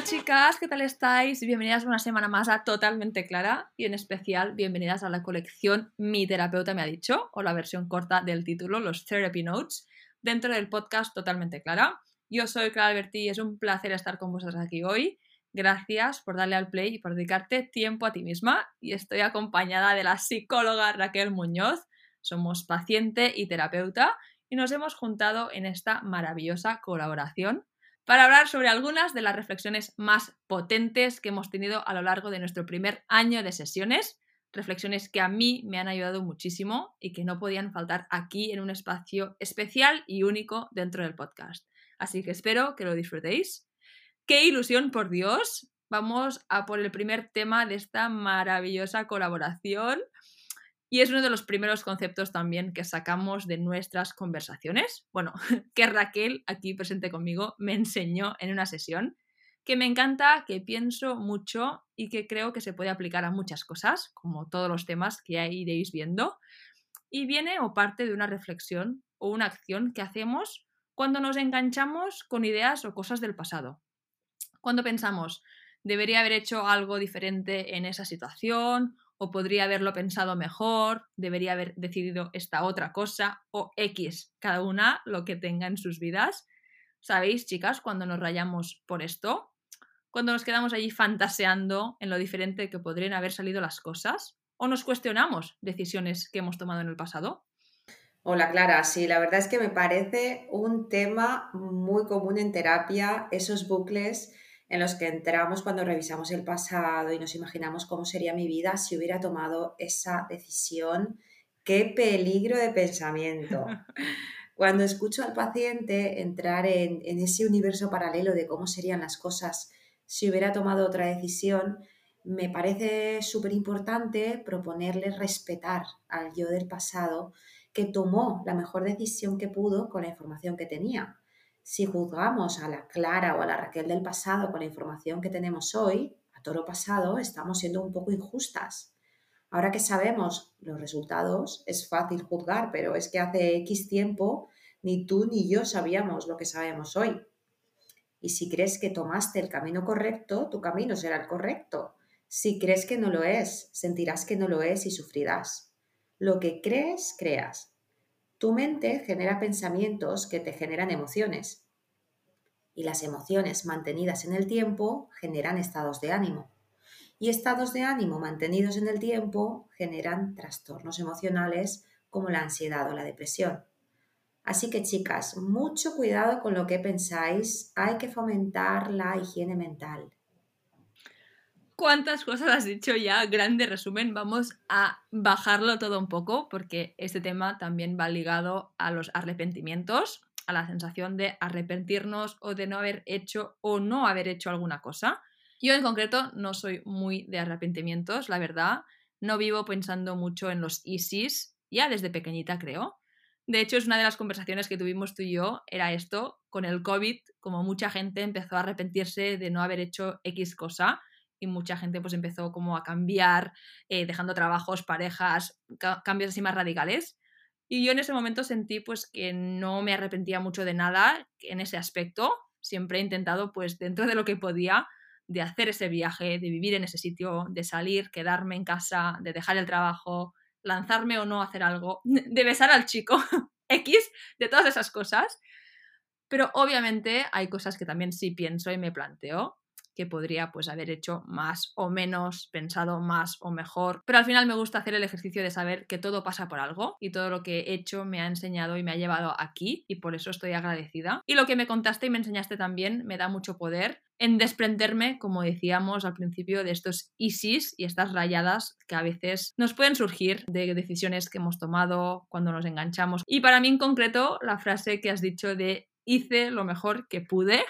Hola chicas, ¿qué tal estáis? Bienvenidas una semana más a Totalmente Clara y en especial bienvenidas a la colección Mi terapeuta me ha dicho o la versión corta del título, los Therapy Notes, dentro del podcast Totalmente Clara. Yo soy Clara Alberti y es un placer estar con vosotras aquí hoy. Gracias por darle al play y por dedicarte tiempo a ti misma y estoy acompañada de la psicóloga Raquel Muñoz. Somos paciente y terapeuta y nos hemos juntado en esta maravillosa colaboración para hablar sobre algunas de las reflexiones más potentes que hemos tenido a lo largo de nuestro primer año de sesiones, reflexiones que a mí me han ayudado muchísimo y que no podían faltar aquí en un espacio especial y único dentro del podcast. Así que espero que lo disfrutéis. ¡Qué ilusión, por Dios! Vamos a por el primer tema de esta maravillosa colaboración y es uno de los primeros conceptos también que sacamos de nuestras conversaciones. Bueno, que Raquel, aquí presente conmigo, me enseñó en una sesión que me encanta, que pienso mucho y que creo que se puede aplicar a muchas cosas, como todos los temas que ya iréis viendo. Y viene o parte de una reflexión o una acción que hacemos cuando nos enganchamos con ideas o cosas del pasado. Cuando pensamos, debería haber hecho algo diferente en esa situación o podría haberlo pensado mejor, debería haber decidido esta otra cosa, o X, cada una lo que tenga en sus vidas. ¿Sabéis, chicas, cuando nos rayamos por esto? Cuando nos quedamos allí fantaseando en lo diferente que podrían haber salido las cosas, o nos cuestionamos decisiones que hemos tomado en el pasado. Hola Clara, sí, la verdad es que me parece un tema muy común en terapia, esos bucles en los que entramos cuando revisamos el pasado y nos imaginamos cómo sería mi vida si hubiera tomado esa decisión. ¡Qué peligro de pensamiento! Cuando escucho al paciente entrar en, ese universo paralelo de cómo serían las cosas si hubiera tomado otra decisión, me parece súper importante proponerle respetar al yo del pasado que tomó la mejor decisión que pudo con la información que tenía si juzgamos a la Clara o a la Raquel del pasado con la información que tenemos hoy, a todo lo pasado, estamos siendo un poco injustas. Ahora que sabemos los resultados, es fácil juzgar, pero es que hace X tiempo ni tú ni yo sabíamos lo que sabemos hoy. Y si crees que tomaste el camino correcto, tu camino será el correcto. Si crees que no lo es, sentirás que no lo es y sufrirás. Lo que crees, creas. Tu mente genera pensamientos que te generan emociones y las emociones mantenidas en el tiempo generan estados de ánimo. Y estados de ánimo mantenidos en el tiempo generan trastornos emocionales como la ansiedad o la depresión. Así que chicas, mucho cuidado con lo que pensáis, hay que fomentar la higiene mental cuántas cosas has dicho ya, grande resumen, vamos a bajarlo todo un poco porque este tema también va ligado a los arrepentimientos, a la sensación de arrepentirnos o de no haber hecho o no haber hecho alguna cosa. Yo en concreto no soy muy de arrepentimientos, la verdad, no vivo pensando mucho en los ISIS, ya desde pequeñita creo. De hecho, es una de las conversaciones que tuvimos tú y yo, era esto, con el COVID, como mucha gente empezó a arrepentirse de no haber hecho X cosa y mucha gente pues empezó como a cambiar, eh, dejando trabajos, parejas, cambios así más radicales. Y yo en ese momento sentí pues que no me arrepentía mucho de nada en ese aspecto. Siempre he intentado pues dentro de lo que podía de hacer ese viaje, de vivir en ese sitio, de salir, quedarme en casa, de dejar el trabajo, lanzarme o no a hacer algo, de besar al chico X, de todas esas cosas. Pero obviamente hay cosas que también sí pienso y me planteo que podría pues haber hecho más o menos, pensado más o mejor. Pero al final me gusta hacer el ejercicio de saber que todo pasa por algo y todo lo que he hecho me ha enseñado y me ha llevado aquí y por eso estoy agradecida. Y lo que me contaste y me enseñaste también me da mucho poder en desprenderme, como decíamos al principio, de estos ISIS y estas rayadas que a veces nos pueden surgir de decisiones que hemos tomado cuando nos enganchamos. Y para mí en concreto, la frase que has dicho de hice lo mejor que pude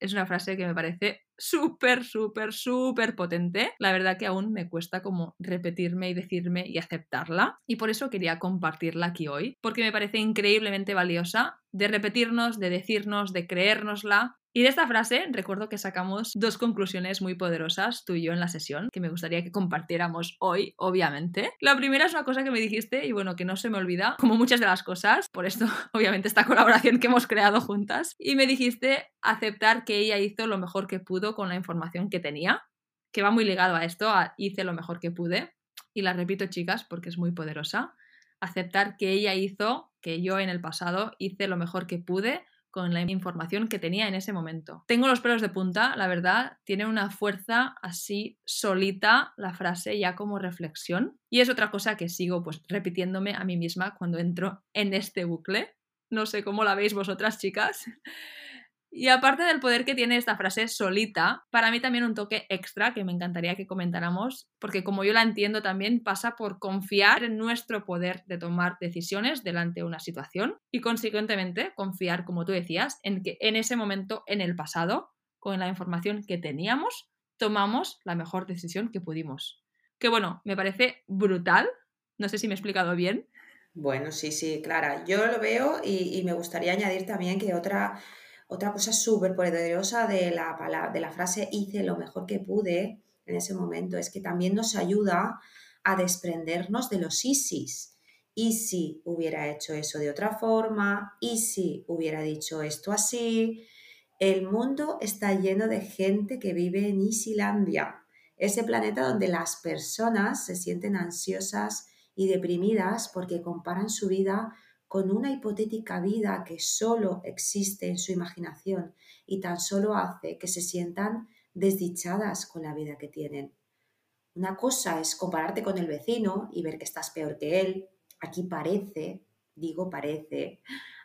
es una frase que me parece súper, súper, súper potente. La verdad que aún me cuesta como repetirme y decirme y aceptarla. Y por eso quería compartirla aquí hoy, porque me parece increíblemente valiosa de repetirnos, de decirnos, de creérnosla Y de esta frase recuerdo que sacamos dos conclusiones muy poderosas tú y yo en la sesión que me gustaría que compartiéramos hoy, obviamente. La primera es una cosa que me dijiste y bueno, que no se me olvida, como muchas de las cosas, por esto obviamente esta colaboración que hemos creado juntas, y me dijiste aceptar que ella hizo lo mejor que pudo con la información que tenía, que va muy ligado a esto, a hice lo mejor que pude, y la repito chicas porque es muy poderosa, aceptar que ella hizo, que yo en el pasado hice lo mejor que pude con la información que tenía en ese momento. Tengo los pelos de punta, la verdad, tiene una fuerza así solita la frase ya como reflexión. Y es otra cosa que sigo pues repitiéndome a mí misma cuando entro en este bucle. No sé cómo la veis vosotras, chicas. Y aparte del poder que tiene esta frase solita, para mí también un toque extra que me encantaría que comentáramos, porque como yo la entiendo también pasa por confiar en nuestro poder de tomar decisiones delante de una situación y consecuentemente confiar, como tú decías, en que en ese momento, en el pasado, con la información que teníamos, tomamos la mejor decisión que pudimos. Que bueno, me parece brutal, no sé si me he explicado bien. Bueno, sí, sí, Clara, yo lo veo y, y me gustaría añadir también que otra otra cosa súper poderosa de la, de la frase hice lo mejor que pude en ese momento es que también nos ayuda a desprendernos de los ISIS. Y si hubiera hecho eso de otra forma, y si hubiera dicho esto así, el mundo está lleno de gente que vive en Isilandia, ese planeta donde las personas se sienten ansiosas y deprimidas porque comparan su vida con una hipotética vida que solo existe en su imaginación y tan solo hace que se sientan desdichadas con la vida que tienen. Una cosa es compararte con el vecino y ver que estás peor que él. Aquí parece, digo parece,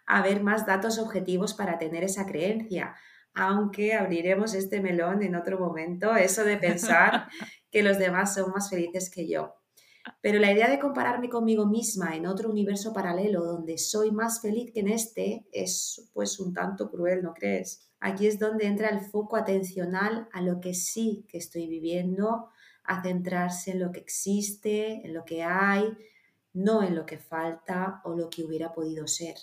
haber más datos objetivos para tener esa creencia, aunque abriremos este melón en otro momento, eso de pensar que los demás son más felices que yo. Pero la idea de compararme conmigo misma en otro universo paralelo donde soy más feliz que en este es pues un tanto cruel, ¿no crees? Aquí es donde entra el foco atencional a lo que sí que estoy viviendo, a centrarse en lo que existe, en lo que hay, no en lo que falta o lo que hubiera podido ser.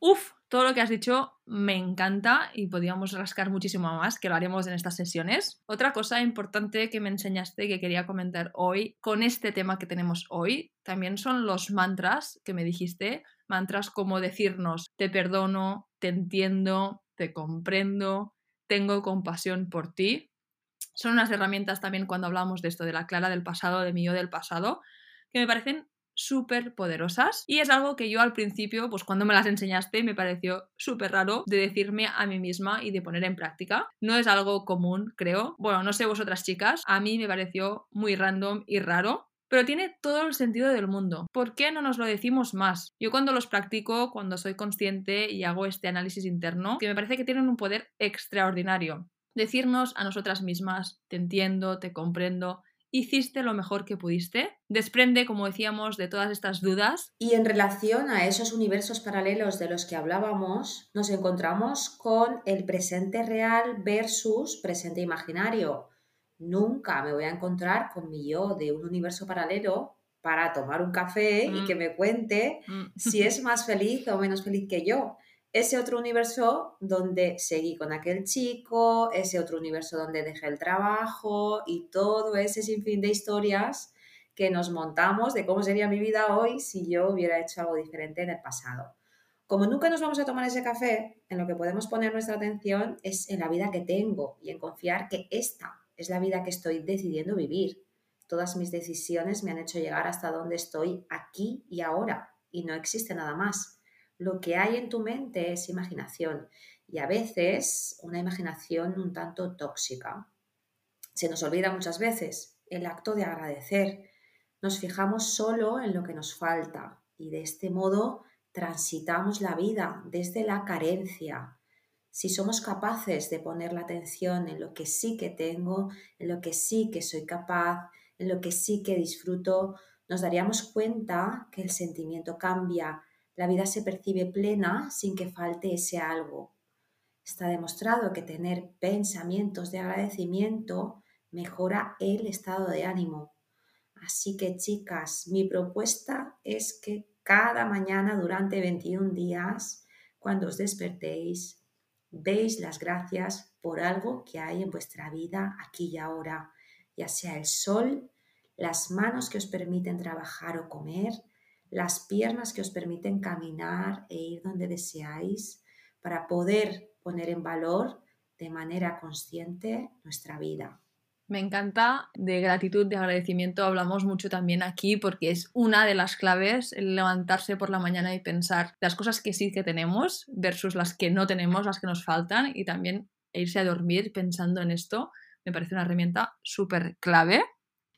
Uf, todo lo que has dicho me encanta y podríamos rascar muchísimo más, que lo haremos en estas sesiones. Otra cosa importante que me enseñaste que quería comentar hoy con este tema que tenemos hoy, también son los mantras que me dijiste, mantras como decirnos te perdono, te entiendo, te comprendo, tengo compasión por ti. Son unas herramientas también cuando hablamos de esto, de la Clara del pasado, de mi yo del pasado, que me parecen súper poderosas y es algo que yo al principio, pues cuando me las enseñaste, me pareció súper raro de decirme a mí misma y de poner en práctica. No es algo común, creo. Bueno, no sé vosotras chicas, a mí me pareció muy random y raro. Pero tiene todo el sentido del mundo. ¿Por qué no nos lo decimos más? Yo cuando los practico, cuando soy consciente y hago este análisis interno, que me parece que tienen un poder extraordinario. Decirnos a nosotras mismas, te entiendo, te comprendo, hiciste lo mejor que pudiste. Desprende, como decíamos, de todas estas dudas. Y en relación a esos universos paralelos de los que hablábamos, nos encontramos con el presente real versus presente imaginario. Nunca me voy a encontrar con mi yo de un universo paralelo para tomar un café y mm. que me cuente mm. si es más feliz o menos feliz que yo ese otro universo donde seguí con aquel chico, ese otro universo donde dejé el trabajo y todo ese sinfín de historias que nos montamos de cómo sería mi vida hoy si yo hubiera hecho algo diferente en el pasado. Como nunca nos vamos a tomar ese café, en lo que podemos poner nuestra atención es en la vida que tengo y en confiar que esta es la vida que estoy decidiendo vivir. Todas mis decisiones me han hecho llegar hasta donde estoy aquí y ahora y no existe nada más lo que hay en tu mente es imaginación y a veces una imaginación un tanto tóxica. Se nos olvida muchas veces el acto de agradecer. Nos fijamos solo en lo que nos falta y de este modo transitamos la vida desde la carencia. Si somos capaces de poner la atención en lo que sí que tengo, en lo que sí que soy capaz, en lo que sí que disfruto, nos daríamos cuenta que el sentimiento cambia la vida se percibe plena sin que falte ese algo. Está demostrado que tener pensamientos de agradecimiento mejora el estado de ánimo. Así que chicas, mi propuesta es que cada mañana durante 21 días, cuando os despertéis, Veis las gracias por algo que hay en vuestra vida aquí y ahora, ya sea el sol, las manos que os permiten trabajar o comer, las piernas que os permiten caminar e ir donde deseáis para poder poner en valor de manera consciente nuestra vida. Me encanta de gratitud, de agradecimiento, hablamos mucho también aquí porque es una de las claves el levantarse por la mañana y pensar las cosas que sí que tenemos versus las que no tenemos, las que nos faltan y también irse a dormir pensando en esto me parece una herramienta súper clave.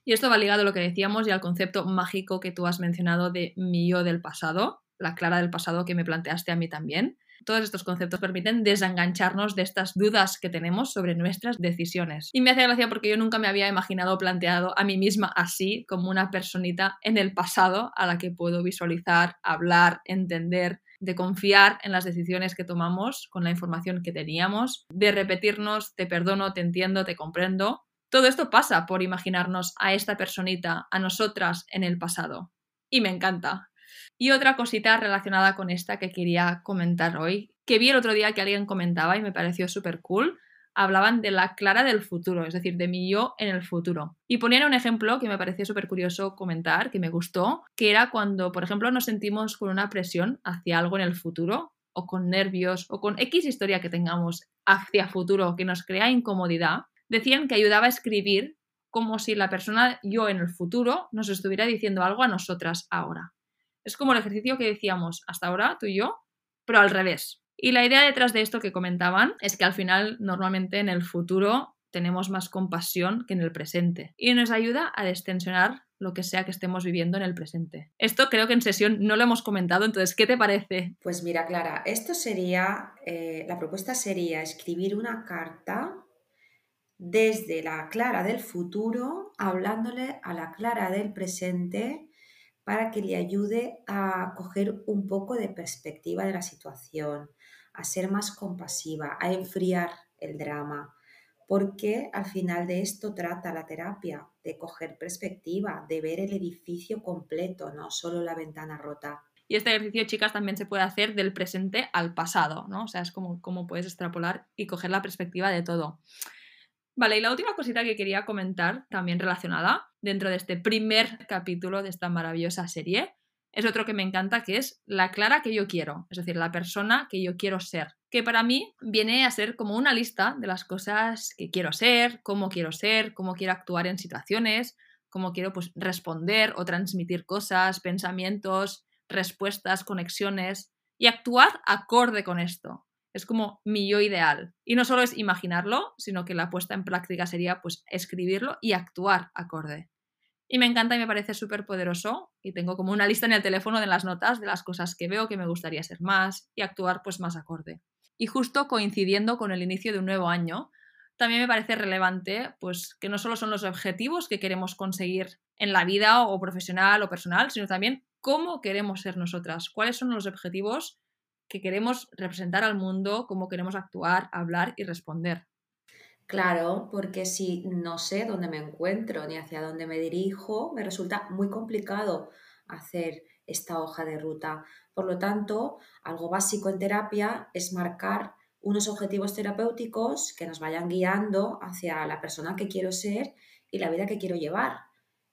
Y esto va ligado a lo que decíamos y al concepto mágico que tú has mencionado de mi yo del pasado, la Clara del pasado que me planteaste a mí también. Todos estos conceptos permiten desengancharnos de estas dudas que tenemos sobre nuestras decisiones. Y me hace gracia porque yo nunca me había imaginado planteado a mí misma así, como una personita en el pasado a la que puedo visualizar, hablar, entender, de confiar en las decisiones que tomamos con la información que teníamos, de repetirnos, te perdono, te entiendo, te comprendo. Todo esto pasa por imaginarnos a esta personita, a nosotras en el pasado. Y me encanta. Y otra cosita relacionada con esta que quería comentar hoy, que vi el otro día que alguien comentaba y me pareció súper cool, hablaban de la Clara del futuro, es decir, de mi yo en el futuro. Y ponían un ejemplo que me pareció súper curioso comentar, que me gustó, que era cuando, por ejemplo, nos sentimos con una presión hacia algo en el futuro, o con nervios, o con X historia que tengamos hacia futuro que nos crea incomodidad, decían que ayudaba a escribir como si la persona yo en el futuro nos estuviera diciendo algo a nosotras ahora. Es como el ejercicio que decíamos hasta ahora, tú y yo, pero al revés. Y la idea detrás de esto que comentaban es que al final normalmente en el futuro tenemos más compasión que en el presente y nos ayuda a destensionar lo que sea que estemos viviendo en el presente. Esto creo que en sesión no lo hemos comentado, entonces, ¿qué te parece? Pues mira, Clara, esto sería, eh, la propuesta sería escribir una carta desde la Clara del futuro, hablándole a la Clara del presente para que le ayude a coger un poco de perspectiva de la situación, a ser más compasiva, a enfriar el drama, porque al final de esto trata la terapia, de coger perspectiva, de ver el edificio completo, no solo la ventana rota. Y este ejercicio, chicas, también se puede hacer del presente al pasado, ¿no? O sea, es como, como puedes extrapolar y coger la perspectiva de todo. Vale, y la última cosita que quería comentar, también relacionada, dentro de este primer capítulo de esta maravillosa serie, es otro que me encanta, que es la Clara que yo quiero, es decir, la persona que yo quiero ser, que para mí viene a ser como una lista de las cosas que quiero ser, cómo quiero ser, cómo quiero actuar en situaciones, cómo quiero pues, responder o transmitir cosas, pensamientos, respuestas, conexiones y actuar acorde con esto. Es como mi yo ideal. Y no solo es imaginarlo, sino que la puesta en práctica sería pues escribirlo y actuar acorde. Y me encanta y me parece súper poderoso. Y tengo como una lista en el teléfono de las notas de las cosas que veo que me gustaría ser más y actuar pues más acorde. Y justo coincidiendo con el inicio de un nuevo año, también me parece relevante pues que no solo son los objetivos que queremos conseguir en la vida o profesional o personal, sino también cómo queremos ser nosotras, cuáles son los objetivos que queremos representar al mundo, cómo queremos actuar, hablar y responder. Claro, porque si no sé dónde me encuentro ni hacia dónde me dirijo, me resulta muy complicado hacer esta hoja de ruta. Por lo tanto, algo básico en terapia es marcar unos objetivos terapéuticos que nos vayan guiando hacia la persona que quiero ser y la vida que quiero llevar.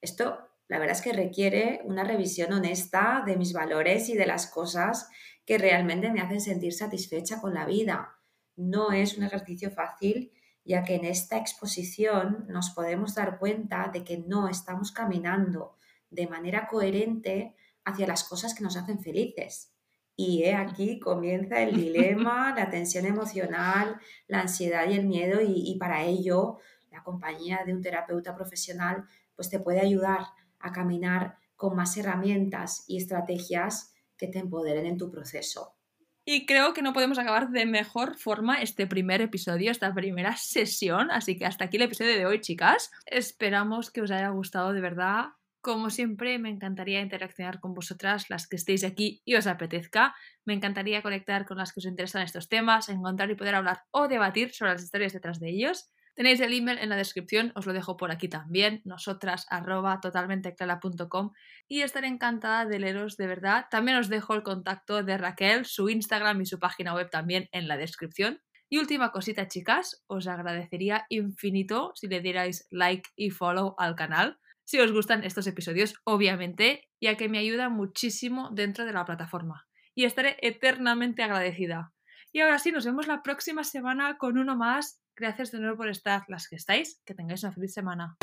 Esto, la verdad es que requiere una revisión honesta de mis valores y de las cosas que realmente me hacen sentir satisfecha con la vida. No es un ejercicio fácil, ya que en esta exposición nos podemos dar cuenta de que no estamos caminando de manera coherente hacia las cosas que nos hacen felices. Y aquí comienza el dilema, la tensión emocional, la ansiedad y el miedo y, y para ello la compañía de un terapeuta profesional pues te puede ayudar a caminar con más herramientas y estrategias que te empoderen en tu proceso. Y creo que no podemos acabar de mejor forma este primer episodio, esta primera sesión. Así que hasta aquí el episodio de hoy, chicas. Esperamos que os haya gustado de verdad. Como siempre, me encantaría interaccionar con vosotras, las que estéis aquí y os apetezca. Me encantaría conectar con las que os interesan estos temas, encontrar y poder hablar o debatir sobre las historias detrás de ellos. Tenéis el email en la descripción, os lo dejo por aquí también, nosotras arroba totalmenteclara.com y estaré encantada de leeros de verdad. También os dejo el contacto de Raquel, su Instagram y su página web también en la descripción. Y última cosita, chicas, os agradecería infinito si le dierais like y follow al canal, si os gustan estos episodios, obviamente, ya que me ayuda muchísimo dentro de la plataforma. Y estaré eternamente agradecida. Y ahora sí, nos vemos la próxima semana con uno más. Gracias de nuevo por estar las que estáis. Que tengáis una feliz semana.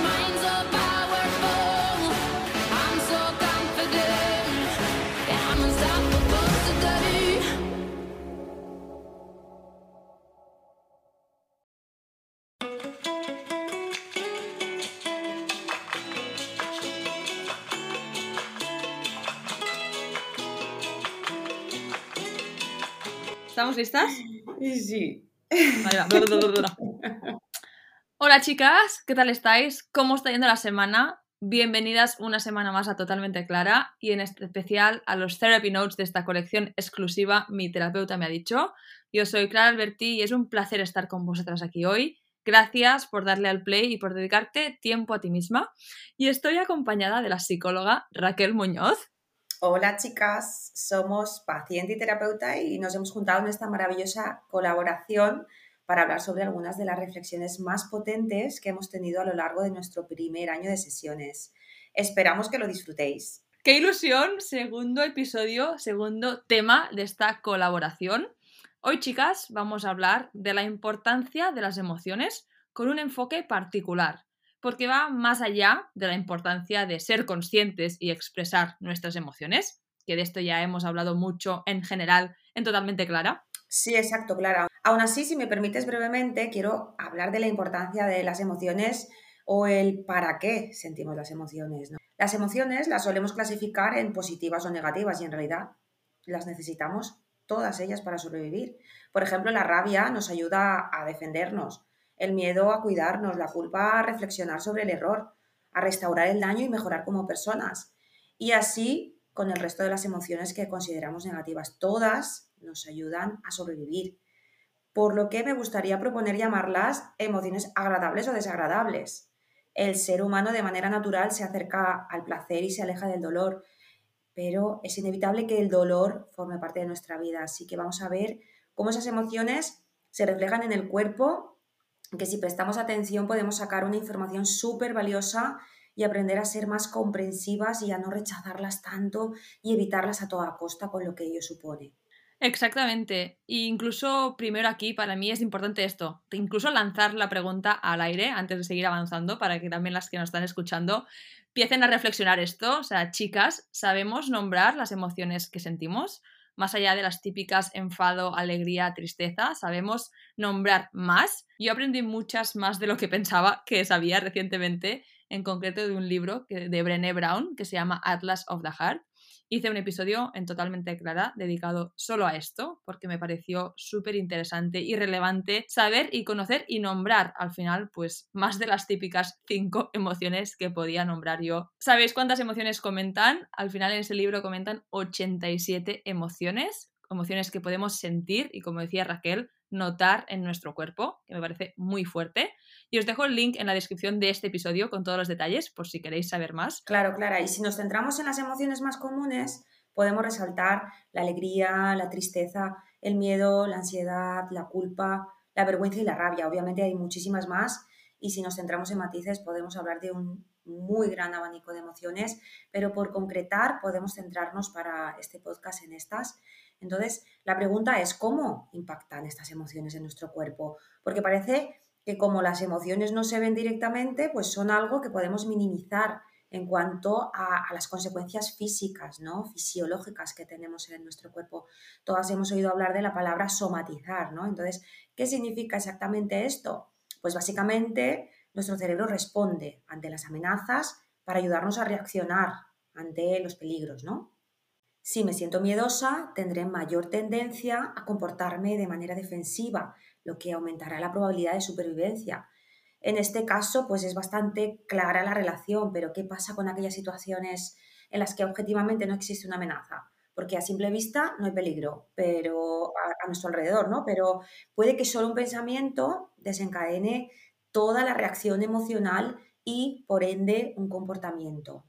¿Estamos listas? Sí. Hola chicas, ¿qué tal estáis? ¿Cómo está yendo la semana? Bienvenidas una semana más a Totalmente Clara y en este especial a los Therapy Notes de esta colección exclusiva Mi terapeuta me ha dicho. Yo soy Clara Alberti y es un placer estar con vosotras aquí hoy. Gracias por darle al play y por dedicarte tiempo a ti misma. Y estoy acompañada de la psicóloga Raquel Muñoz. Hola chicas, somos paciente y terapeuta y nos hemos juntado en esta maravillosa colaboración para hablar sobre algunas de las reflexiones más potentes que hemos tenido a lo largo de nuestro primer año de sesiones. Esperamos que lo disfrutéis. ¡Qué ilusión! Segundo episodio, segundo tema de esta colaboración. Hoy, chicas, vamos a hablar de la importancia de las emociones con un enfoque particular porque va más allá de la importancia de ser conscientes y expresar nuestras emociones, que de esto ya hemos hablado mucho en general, en Totalmente Clara. Sí, exacto, Clara. Aún así, si me permites brevemente, quiero hablar de la importancia de las emociones o el para qué sentimos las emociones. Las emociones las solemos clasificar en positivas o negativas y en realidad las necesitamos todas ellas para sobrevivir. Por ejemplo, la rabia nos ayuda a defendernos, el miedo a cuidarnos, la culpa a reflexionar sobre el error, a restaurar el daño y mejorar como personas. Y así con el resto de las emociones que consideramos negativas. Todas nos ayudan a sobrevivir. Por lo que me gustaría proponer llamarlas emociones agradables o desagradables. El ser humano de manera natural se acerca al placer y se aleja del dolor, pero es inevitable que el dolor forme parte de nuestra vida. Así que vamos a ver cómo esas emociones se reflejan en el cuerpo que si prestamos atención podemos sacar una información súper valiosa y aprender a ser más comprensivas y a no rechazarlas tanto y evitarlas a toda costa con lo que ello supone. Exactamente. E incluso primero aquí para mí es importante esto, incluso lanzar la pregunta al aire antes de seguir avanzando para que también las que nos están escuchando empiecen a reflexionar esto. O sea, chicas, ¿sabemos nombrar las emociones que sentimos? Más allá de las típicas enfado, alegría, tristeza, sabemos nombrar más. Yo aprendí muchas más de lo que pensaba que sabía recientemente, en concreto de un libro de Brené Brown que se llama Atlas of the Heart, hice un episodio en Totalmente Clara dedicado solo a esto, porque me pareció súper interesante y relevante saber y conocer y nombrar al final, pues, más de las típicas cinco emociones que podía nombrar yo. ¿Sabéis cuántas emociones comentan? Al final en ese libro comentan 87 emociones, emociones que podemos sentir y, como decía Raquel, notar en nuestro cuerpo, que me parece muy fuerte. Y os dejo el link en la descripción de este episodio con todos los detalles por si queréis saber más. Claro, Clara. Y si nos centramos en las emociones más comunes, podemos resaltar la alegría, la tristeza, el miedo, la ansiedad, la culpa, la vergüenza y la rabia. Obviamente hay muchísimas más y si nos centramos en matices podemos hablar de un muy gran abanico de emociones, pero por concretar podemos centrarnos para este podcast en estas. Entonces, la pregunta es cómo impactan estas emociones en nuestro cuerpo, porque parece que como las emociones no se ven directamente, pues son algo que podemos minimizar en cuanto a, las consecuencias físicas, ¿no? fisiológicas que tenemos en nuestro cuerpo. Todas hemos oído hablar de la palabra somatizar, ¿no? Entonces, ¿qué significa exactamente esto? Pues básicamente nuestro cerebro responde ante las amenazas para ayudarnos a reaccionar ante los peligros, ¿no? Si me siento miedosa, tendré mayor tendencia a comportarme de manera defensiva, lo que aumentará la probabilidad de supervivencia. En este caso, pues es bastante clara la relación, pero ¿qué pasa con aquellas situaciones en las que objetivamente no existe una amenaza? Porque a simple vista no hay peligro, pero a, nuestro alrededor, ¿no? Pero puede que solo un pensamiento desencadene toda la reacción emocional y, por ende, un comportamiento.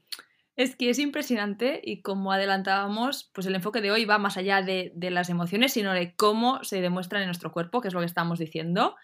Es que es impresionante y como adelantábamos, pues el enfoque de hoy va más allá de, las emociones, sino de cómo se demuestran en nuestro cuerpo, que es lo que estamos diciendo.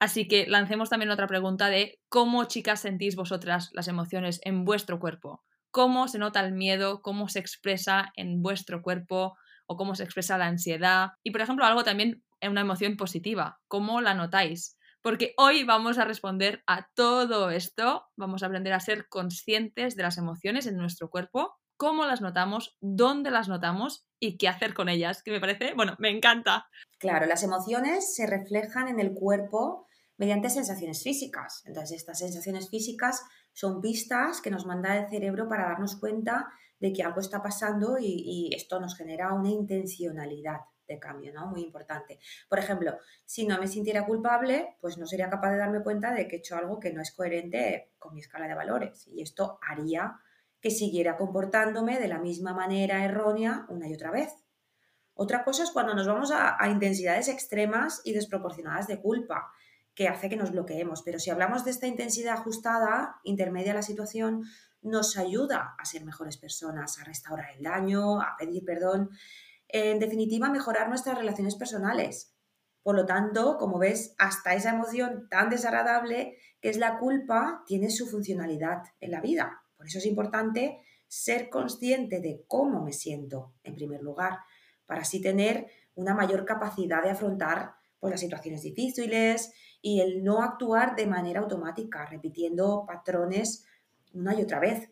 Así que lancemos también otra pregunta de cómo chicas sentís vosotras las emociones en vuestro cuerpo. ¿Cómo se nota el miedo? ¿Cómo se expresa en vuestro cuerpo? ¿O cómo se expresa la ansiedad? Y por ejemplo, algo también en una emoción positiva. ¿Cómo la notáis? Porque hoy vamos a responder a todo esto, vamos a aprender a ser conscientes de las emociones en nuestro cuerpo, cómo las notamos, dónde las notamos y qué hacer con ellas, que me parece, bueno, me encanta. Claro, las emociones se reflejan en el cuerpo mediante sensaciones físicas. Entonces, estas sensaciones físicas son pistas que nos manda el cerebro para darnos cuenta de que algo está pasando y, y esto nos genera una intencionalidad de cambio, ¿no? Muy importante. Por ejemplo, si no me sintiera culpable, pues no sería capaz de darme cuenta de que he hecho algo que no es coherente con mi escala de valores. Y esto haría que siguiera comportándome de la misma manera errónea una y otra vez. Otra cosa es cuando nos vamos a, intensidades extremas y desproporcionadas de culpa, que hace que nos bloqueemos. Pero si hablamos de esta intensidad ajustada, intermedia la situación, nos ayuda a ser mejores personas, a restaurar el daño, a pedir perdón en definitiva, mejorar nuestras relaciones personales. Por lo tanto, como ves, hasta esa emoción tan desagradable que es la culpa tiene su funcionalidad en la vida. Por eso es importante ser consciente de cómo me siento, en primer lugar, para así tener una mayor capacidad de afrontar pues, las situaciones difíciles y el no actuar de manera automática, repitiendo patrones una y otra vez.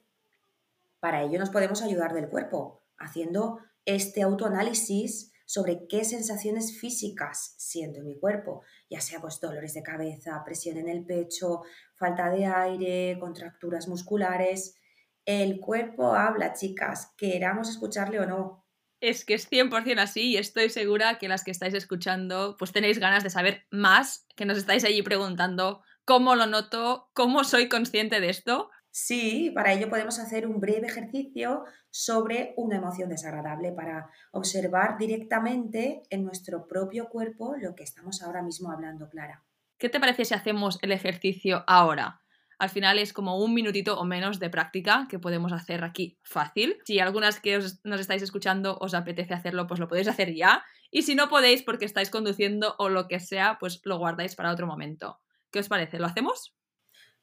Para ello nos podemos ayudar del cuerpo, haciendo este autoanálisis sobre qué sensaciones físicas siento en mi cuerpo, ya sea pues dolores de cabeza, presión en el pecho, falta de aire, contracturas musculares. El cuerpo habla, chicas, queramos escucharle o no. Es que es 100% así y estoy segura que las que estáis escuchando pues tenéis ganas de saber más, que nos estáis allí preguntando cómo lo noto, cómo soy consciente de esto. Sí, para ello podemos hacer un breve ejercicio sobre una emoción desagradable para observar directamente en nuestro propio cuerpo lo que estamos ahora mismo hablando, Clara. ¿Qué te parece si hacemos el ejercicio ahora? Al final es como un minutito o menos de práctica que podemos hacer aquí fácil. Si algunas que nos estáis escuchando os apetece hacerlo, pues lo podéis hacer ya. Y si no podéis porque estáis conduciendo o lo que sea, pues lo guardáis para otro momento. ¿Qué os parece? ¿Lo hacemos?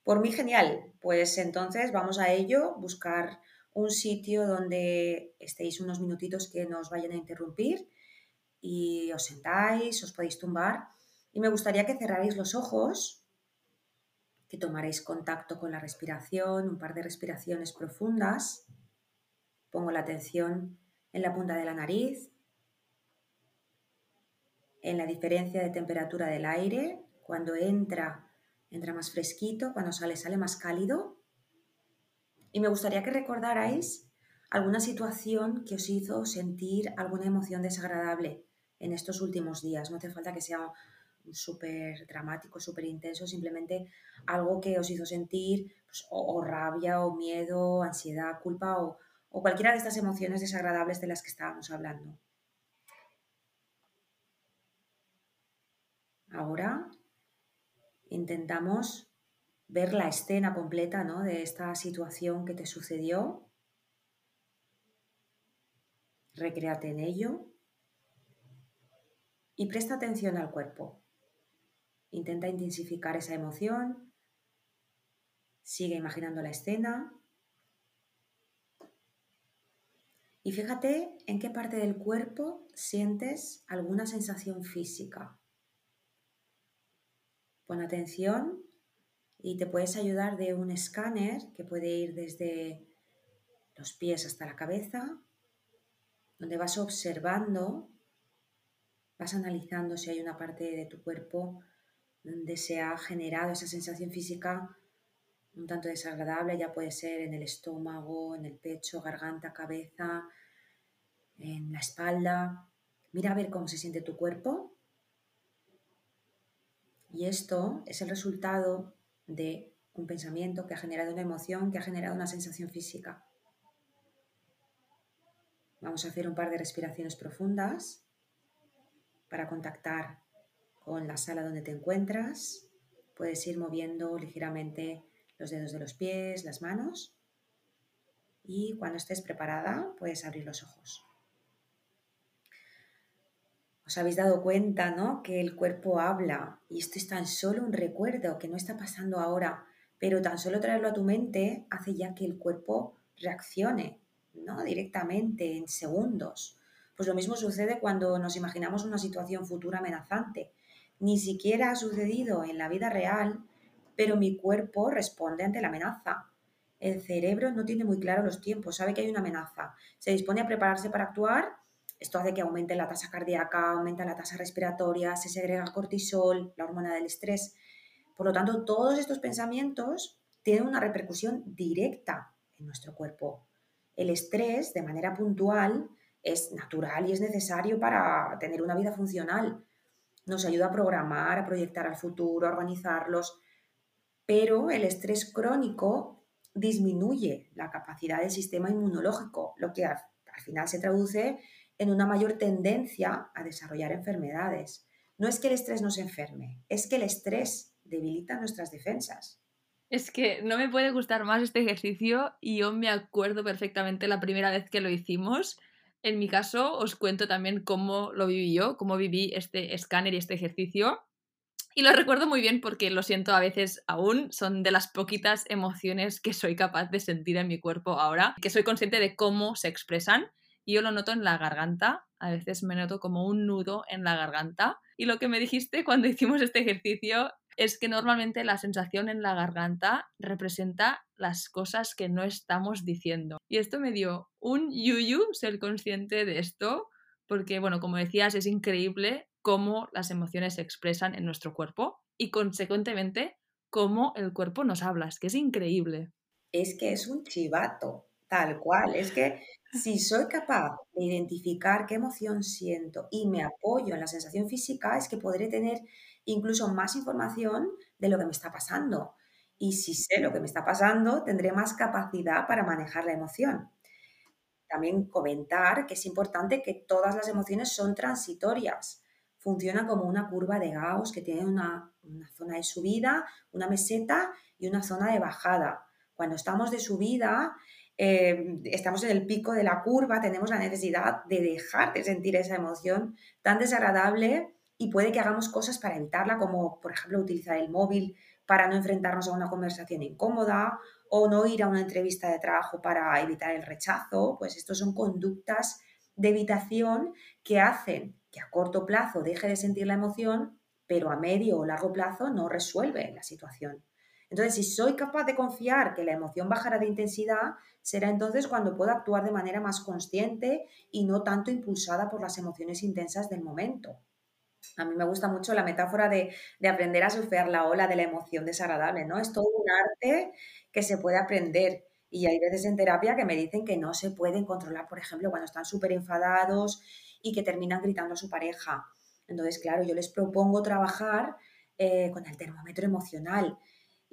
Por mí genial, pues entonces vamos a ello, buscar un sitio donde estéis unos minutitos que nos vayan a interrumpir y os sentáis, os podéis tumbar. Y me gustaría que cerrarais los ojos, que tomaréis contacto con la respiración, un par de respiraciones profundas. Pongo la atención en la punta de la nariz, en la diferencia de temperatura del aire. Cuando entra entra más fresquito, cuando sale sale más cálido. Y me gustaría que recordarais alguna situación que os hizo sentir alguna emoción desagradable en estos últimos días. No hace falta que sea súper dramático, súper intenso, simplemente algo que os hizo sentir pues, o, rabia o miedo, ansiedad, culpa o, o cualquiera de estas emociones desagradables de las que estábamos hablando. Ahora intentamos ver la escena completa ¿no? de esta situación que te sucedió. Recréate en ello y presta atención al cuerpo. Intenta intensificar esa emoción. Sigue imaginando la escena. Y fíjate en qué parte del cuerpo sientes alguna sensación física. Pon atención y te puedes ayudar de un escáner que puede ir desde los pies hasta la cabeza, donde vas observando, vas analizando si hay una parte de tu cuerpo donde se ha generado esa sensación física un tanto desagradable, ya puede ser en el estómago, en el pecho, garganta, cabeza, en la espalda. Mira a ver cómo se siente tu cuerpo y esto es el resultado de un pensamiento que ha generado una emoción, que ha generado una sensación física. Vamos a hacer un par de respiraciones profundas para contactar con la sala donde te encuentras. Puedes ir moviendo ligeramente los dedos de los pies, las manos. Y cuando estés preparada, puedes abrir los ojos. Os habéis dado cuenta, ¿no? Que el cuerpo habla y esto es tan solo un recuerdo que no está pasando ahora, pero tan solo traerlo a tu mente hace ya que el cuerpo reaccione, ¿no? Directamente, en segundos. Pues lo mismo sucede cuando nos imaginamos una situación futura amenazante. Ni siquiera ha sucedido en la vida real, pero mi cuerpo responde ante la amenaza. El cerebro no tiene muy claro los tiempos, sabe que hay una amenaza, se dispone a prepararse para actuar. Esto hace que aumente la tasa cardíaca, aumenta la tasa respiratoria, se segrega cortisol, la hormona del estrés. Por lo tanto, todos estos pensamientos tienen una repercusión directa en nuestro cuerpo. El estrés, de manera puntual, es natural y es necesario para tener una vida funcional. Nos ayuda a programar, a proyectar al futuro, a organizarlos, pero el estrés crónico disminuye la capacidad del sistema inmunológico, lo que al, final se traduce en una mayor tendencia a desarrollar enfermedades. No es que el estrés nos enferme, es que el estrés debilita nuestras defensas. Es que no me puede gustar más este ejercicio y yo me acuerdo perfectamente la primera vez que lo hicimos. En mi caso, os cuento también cómo lo viví yo, cómo viví este escáner y este ejercicio. Y lo recuerdo muy bien porque lo siento a veces aún, son de las poquitas emociones que soy capaz de sentir en mi cuerpo ahora, que soy consciente de cómo se expresan. Y yo lo noto en la garganta, a veces me noto como un nudo en la garganta. Y lo que me dijiste cuando hicimos este ejercicio es que normalmente la sensación en la garganta representa las cosas que no estamos diciendo. Y esto me dio un yuyu ser consciente de esto, porque, bueno, como decías, es increíble cómo las emociones se expresan en nuestro cuerpo y, consecuentemente, cómo el cuerpo nos habla. Es que es increíble. Es que es un chivato, tal cual. Es que si soy capaz de identificar qué emoción siento y me apoyo en la sensación física, es que podré tener incluso más información de lo que me está pasando. Y si sé lo que me está pasando, tendré más capacidad para manejar la emoción. También comentar que es importante que todas las emociones son transitorias. Funciona como una curva de Gauss que tiene una, zona de subida, una meseta y una zona de bajada. Cuando estamos de subida, eh, estamos en el pico de la curva, tenemos la necesidad de dejar de sentir esa emoción tan desagradable y puede que hagamos cosas para evitarla, como por ejemplo utilizar el móvil para no enfrentarnos a una conversación incómoda o no ir a una entrevista de trabajo para evitar el rechazo, pues estos son conductas de evitación que hacen que a corto plazo deje de sentir la emoción, pero a medio o largo plazo no resuelve la situación. Entonces, si soy capaz de confiar que la emoción bajará de intensidad, será entonces cuando puedo actuar de manera más consciente y no tanto impulsada por las emociones intensas del momento. A mí me gusta mucho la metáfora de, aprender a surfear la ola de la emoción desagradable, ¿no? Es todo un arte que se puede aprender. Y hay veces en terapia que me dicen que no se pueden controlar, por ejemplo, cuando están súper enfadados y que terminan gritando a su pareja. Entonces, claro, yo les propongo trabajar eh, con el termómetro emocional.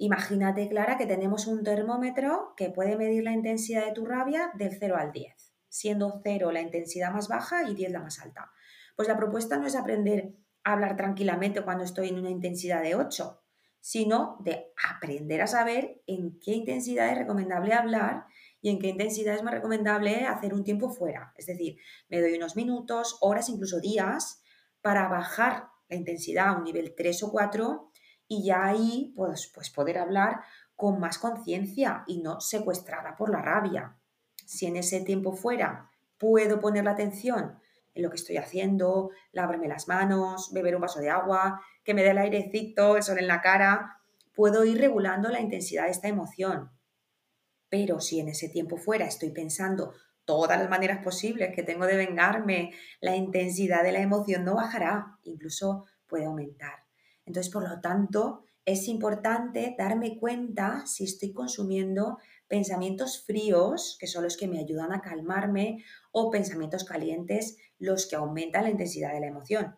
Imagínate, Clara, que tenemos un termómetro que puede medir la intensidad de tu rabia del 0 al 10, siendo 0 la intensidad más baja y 10 la más alta. Pues la propuesta no es aprender hablar tranquilamente cuando estoy en una intensidad de 8, sino de aprender a saber en qué intensidad es recomendable hablar y en qué intensidad es más recomendable hacer un tiempo fuera. Es decir, me doy unos minutos, horas, incluso días para bajar la intensidad a un nivel 3 o 4 y ya ahí pues, pues poder hablar con más conciencia y no secuestrada por la rabia. Si en ese tiempo fuera puedo poner la atención en lo que estoy haciendo, lavarme las manos, beber un vaso de agua, que me dé el airecito, el sol en la cara, puedo ir regulando la intensidad de esta emoción. Pero si en ese tiempo fuera estoy pensando todas las maneras posibles que tengo de vengarme, la intensidad de la emoción no bajará, incluso puede aumentar. Entonces, por lo tanto, es importante darme cuenta si estoy consumiendo pensamientos fríos, que son los que me ayudan a calmarme, o pensamientos calientes, los que aumentan la intensidad de la emoción.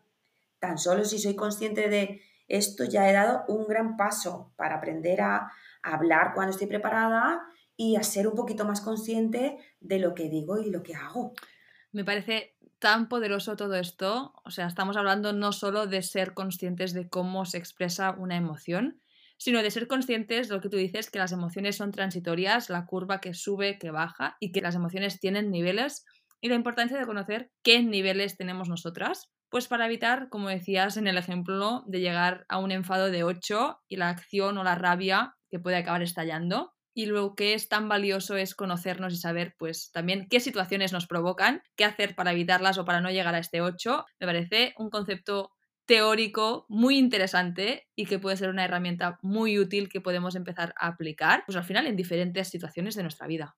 Tan solo si soy consciente de esto, ya he dado un gran paso para aprender a hablar cuando estoy preparada y a ser un poquito más consciente de lo que digo y lo que hago. Me parece tan poderoso todo esto. O sea, estamos hablando no solo de ser conscientes de cómo se expresa una emoción, sino de ser conscientes de lo que tú dices, que las emociones son transitorias, la curva que sube, que baja y que las emociones tienen niveles y la importancia de conocer qué niveles tenemos nosotras, pues para evitar, como decías en el ejemplo, de llegar a un enfado de 8 y la acción o la rabia que puede acabar estallando. Y lo que es tan valioso es conocernos y saber, pues, también qué situaciones nos provocan, qué hacer para evitarlas o para no llegar a este 8. Me parece un concepto teórico muy interesante y que puede ser una herramienta muy útil que podemos empezar a aplicar, pues al final en diferentes situaciones de nuestra vida.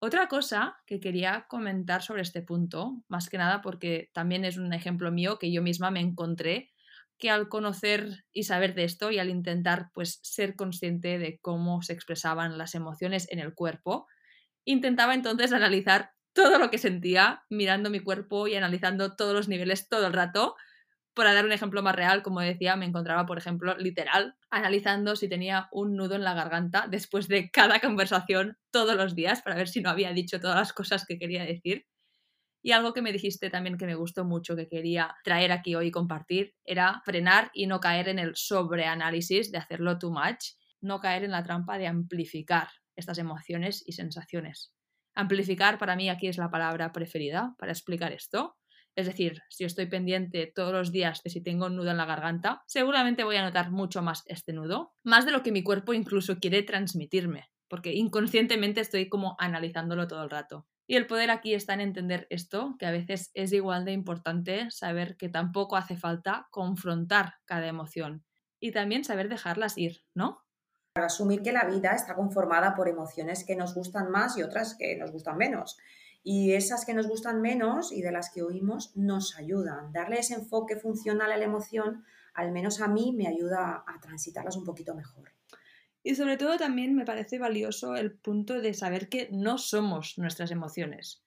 Otra cosa que quería comentar sobre este punto, más que nada porque también es un ejemplo mío que yo misma me encontré, que al conocer y saber de esto y al intentar pues ser consciente de cómo se expresaban las emociones en el cuerpo, intentaba entonces analizar todo lo que sentía mirando mi cuerpo y analizando todos los niveles todo el rato para dar un ejemplo más real, como decía, me encontraba, por ejemplo, literal, analizando si tenía un nudo en la garganta después de cada conversación todos los días para ver si no había dicho todas las cosas que quería decir. Y algo que me dijiste también que me gustó mucho, que quería traer aquí hoy y compartir, era frenar y no caer en el sobreanálisis de hacerlo too much, no caer en la trampa de amplificar estas emociones y sensaciones. Amplificar para mí aquí es la palabra preferida para explicar esto. Es decir, si estoy pendiente todos los días de si tengo un nudo en la garganta, seguramente voy a notar mucho más este nudo, más de lo que mi cuerpo incluso quiere transmitirme, porque inconscientemente estoy como analizándolo todo el rato. Y el poder aquí está en entender esto, que a veces es igual de importante saber que tampoco hace falta confrontar cada emoción y también saber dejarlas ir, ¿no? Asumir que la vida está conformada por emociones que nos gustan más y otras que nos gustan menos y esas que nos gustan menos y de las que oímos nos ayudan. Darle ese enfoque funcional a la emoción, al menos a mí, me ayuda a transitarlas un poquito mejor. Y sobre todo también me parece valioso el punto de saber que no somos nuestras emociones,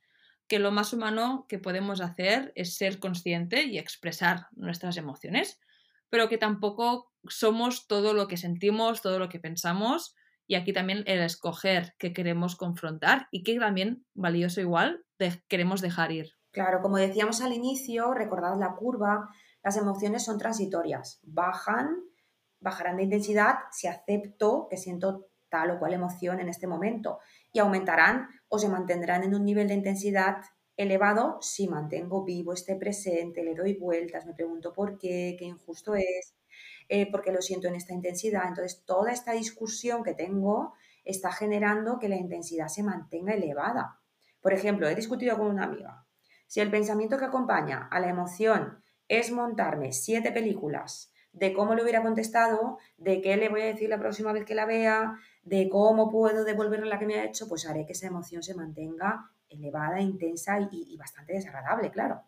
que lo más humano que podemos hacer es ser consciente y expresar nuestras emociones, pero que tampoco somos todo lo que sentimos, todo lo que pensamos, y aquí también el escoger qué queremos confrontar y qué también, valioso igual, queremos dejar ir. Claro, como decíamos al inicio, recordad la curva, las emociones son transitorias, bajan, bajarán de intensidad si acepto que siento tal o cual emoción en este momento y aumentarán o se mantendrán en un nivel de intensidad elevado si mantengo vivo este presente, le doy vueltas, me pregunto por qué, qué injusto es, eh, porque lo siento en esta intensidad. Entonces, toda esta discusión que tengo está generando que la intensidad se mantenga elevada. Por ejemplo, he discutido con una amiga. Si el pensamiento que acompaña a la emoción es montarme siete películas de cómo le hubiera contestado, de qué le voy a decir la próxima vez que la vea, de cómo puedo devolverle la que me ha hecho, pues haré que esa emoción se mantenga elevada, intensa y bastante desagradable, claro.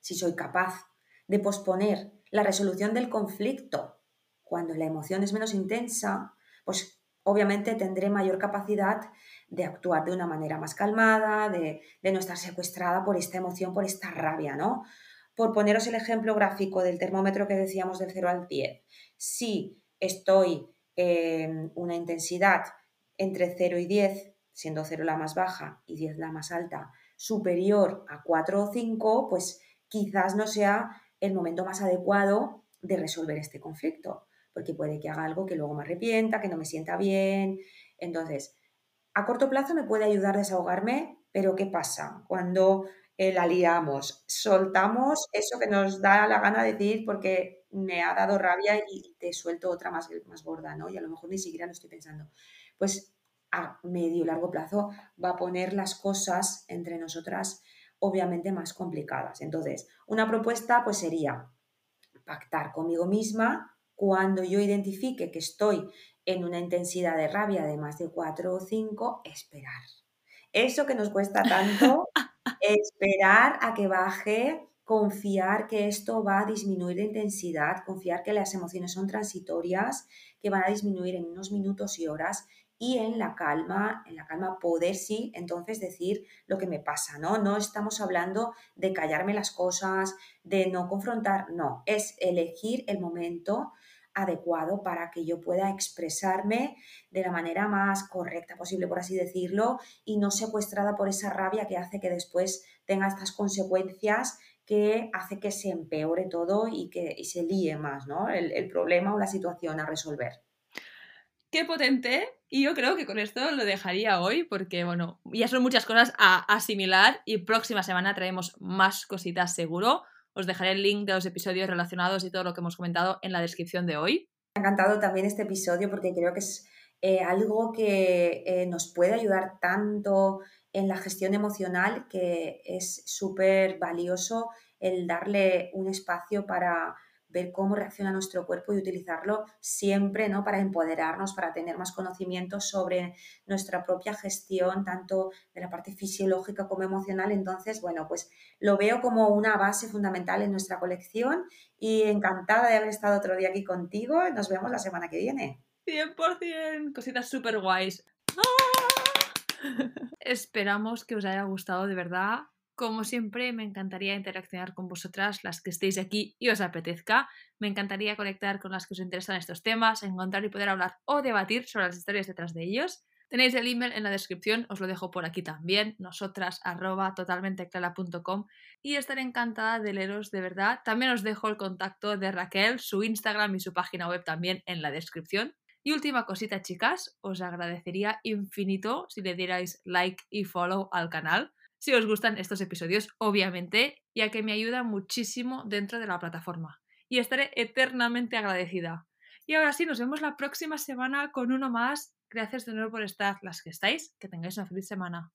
Si soy capaz de posponer la resolución del conflicto. Cuando la emoción es menos intensa, pues obviamente tendré mayor capacidad de actuar de una manera más calmada, de, no estar secuestrada por esta emoción, por esta rabia, ¿no? Por poneros el ejemplo gráfico del termómetro que decíamos del 0 al 10, si estoy en una intensidad entre 0 y 10, siendo 0 la más baja y 10 la más alta, superior a 4 o 5, pues quizás no sea el momento más adecuado de resolver este conflicto, porque puede que haga algo que luego me arrepienta, que no me sienta bien. Entonces, a corto plazo me puede ayudar a desahogarme, pero ¿qué pasa? Cuando eh, la liamos, soltamos eso que nos da la gana de decir porque me ha dado rabia y te suelto otra más, más gorda, ¿no? Y a lo mejor ni siquiera lo estoy pensando. Pues a medio largo plazo va a poner las cosas entre nosotras obviamente más complicadas. Entonces, una propuesta pues sería pactar conmigo misma cuando yo identifique que estoy en una intensidad de rabia de más de 4 o 5, esperar. Eso que nos cuesta tanto, esperar a que baje, confiar que esto va a disminuir de intensidad, confiar que las emociones son transitorias, que van a disminuir en unos minutos y horas y en la calma, en la calma poder sí, entonces decir lo que me pasa, ¿no? No estamos hablando de callarme las cosas, de no confrontar, no, es elegir el momento adecuado para que yo pueda expresarme de la manera más correcta posible, por así decirlo, y no secuestrada por esa rabia que hace que después tenga estas consecuencias que hace que se empeore todo y que se líe más, ¿no? el problema o la situación a resolver. Qué potente. Y yo creo que con esto lo dejaría hoy porque, bueno, ya son muchas cosas a asimilar y próxima semana traemos más cositas seguro. Os dejaré el link de los episodios relacionados y todo lo que hemos comentado en la descripción de hoy. Me ha encantado también este episodio porque creo que es eh, algo que eh, nos puede ayudar tanto en la gestión emocional que es súper valioso el darle un espacio para cómo reacciona nuestro cuerpo y utilizarlo siempre ¿no? para empoderarnos, para tener más conocimiento sobre nuestra propia gestión, tanto de la parte fisiológica como emocional. Entonces, bueno, pues lo veo como una base fundamental en nuestra colección y encantada de haber estado otro día aquí contigo. Nos vemos la semana que viene. 100%, cositas súper guays. ¡Ah! Esperamos que os haya gustado de verdad como siempre, me encantaría interaccionar con vosotras, las que estéis aquí y os apetezca. Me encantaría conectar con las que os interesan estos temas, encontrar y poder hablar o debatir sobre las historias detrás de ellos. Tenéis el email en la descripción, os lo dejo por aquí también, nosotras arroba totalmenteclara.com y estaré encantada de leeros de verdad. También os dejo el contacto de Raquel, su Instagram y su página web también en la descripción. Y última cosita, chicas, os agradecería infinito si le dierais like y follow al canal si os gustan estos episodios, obviamente, ya que me ayuda muchísimo dentro de la plataforma. Y estaré eternamente agradecida. Y ahora sí, nos vemos la próxima semana con uno más. Gracias de nuevo por estar las que estáis. Que tengáis una feliz semana.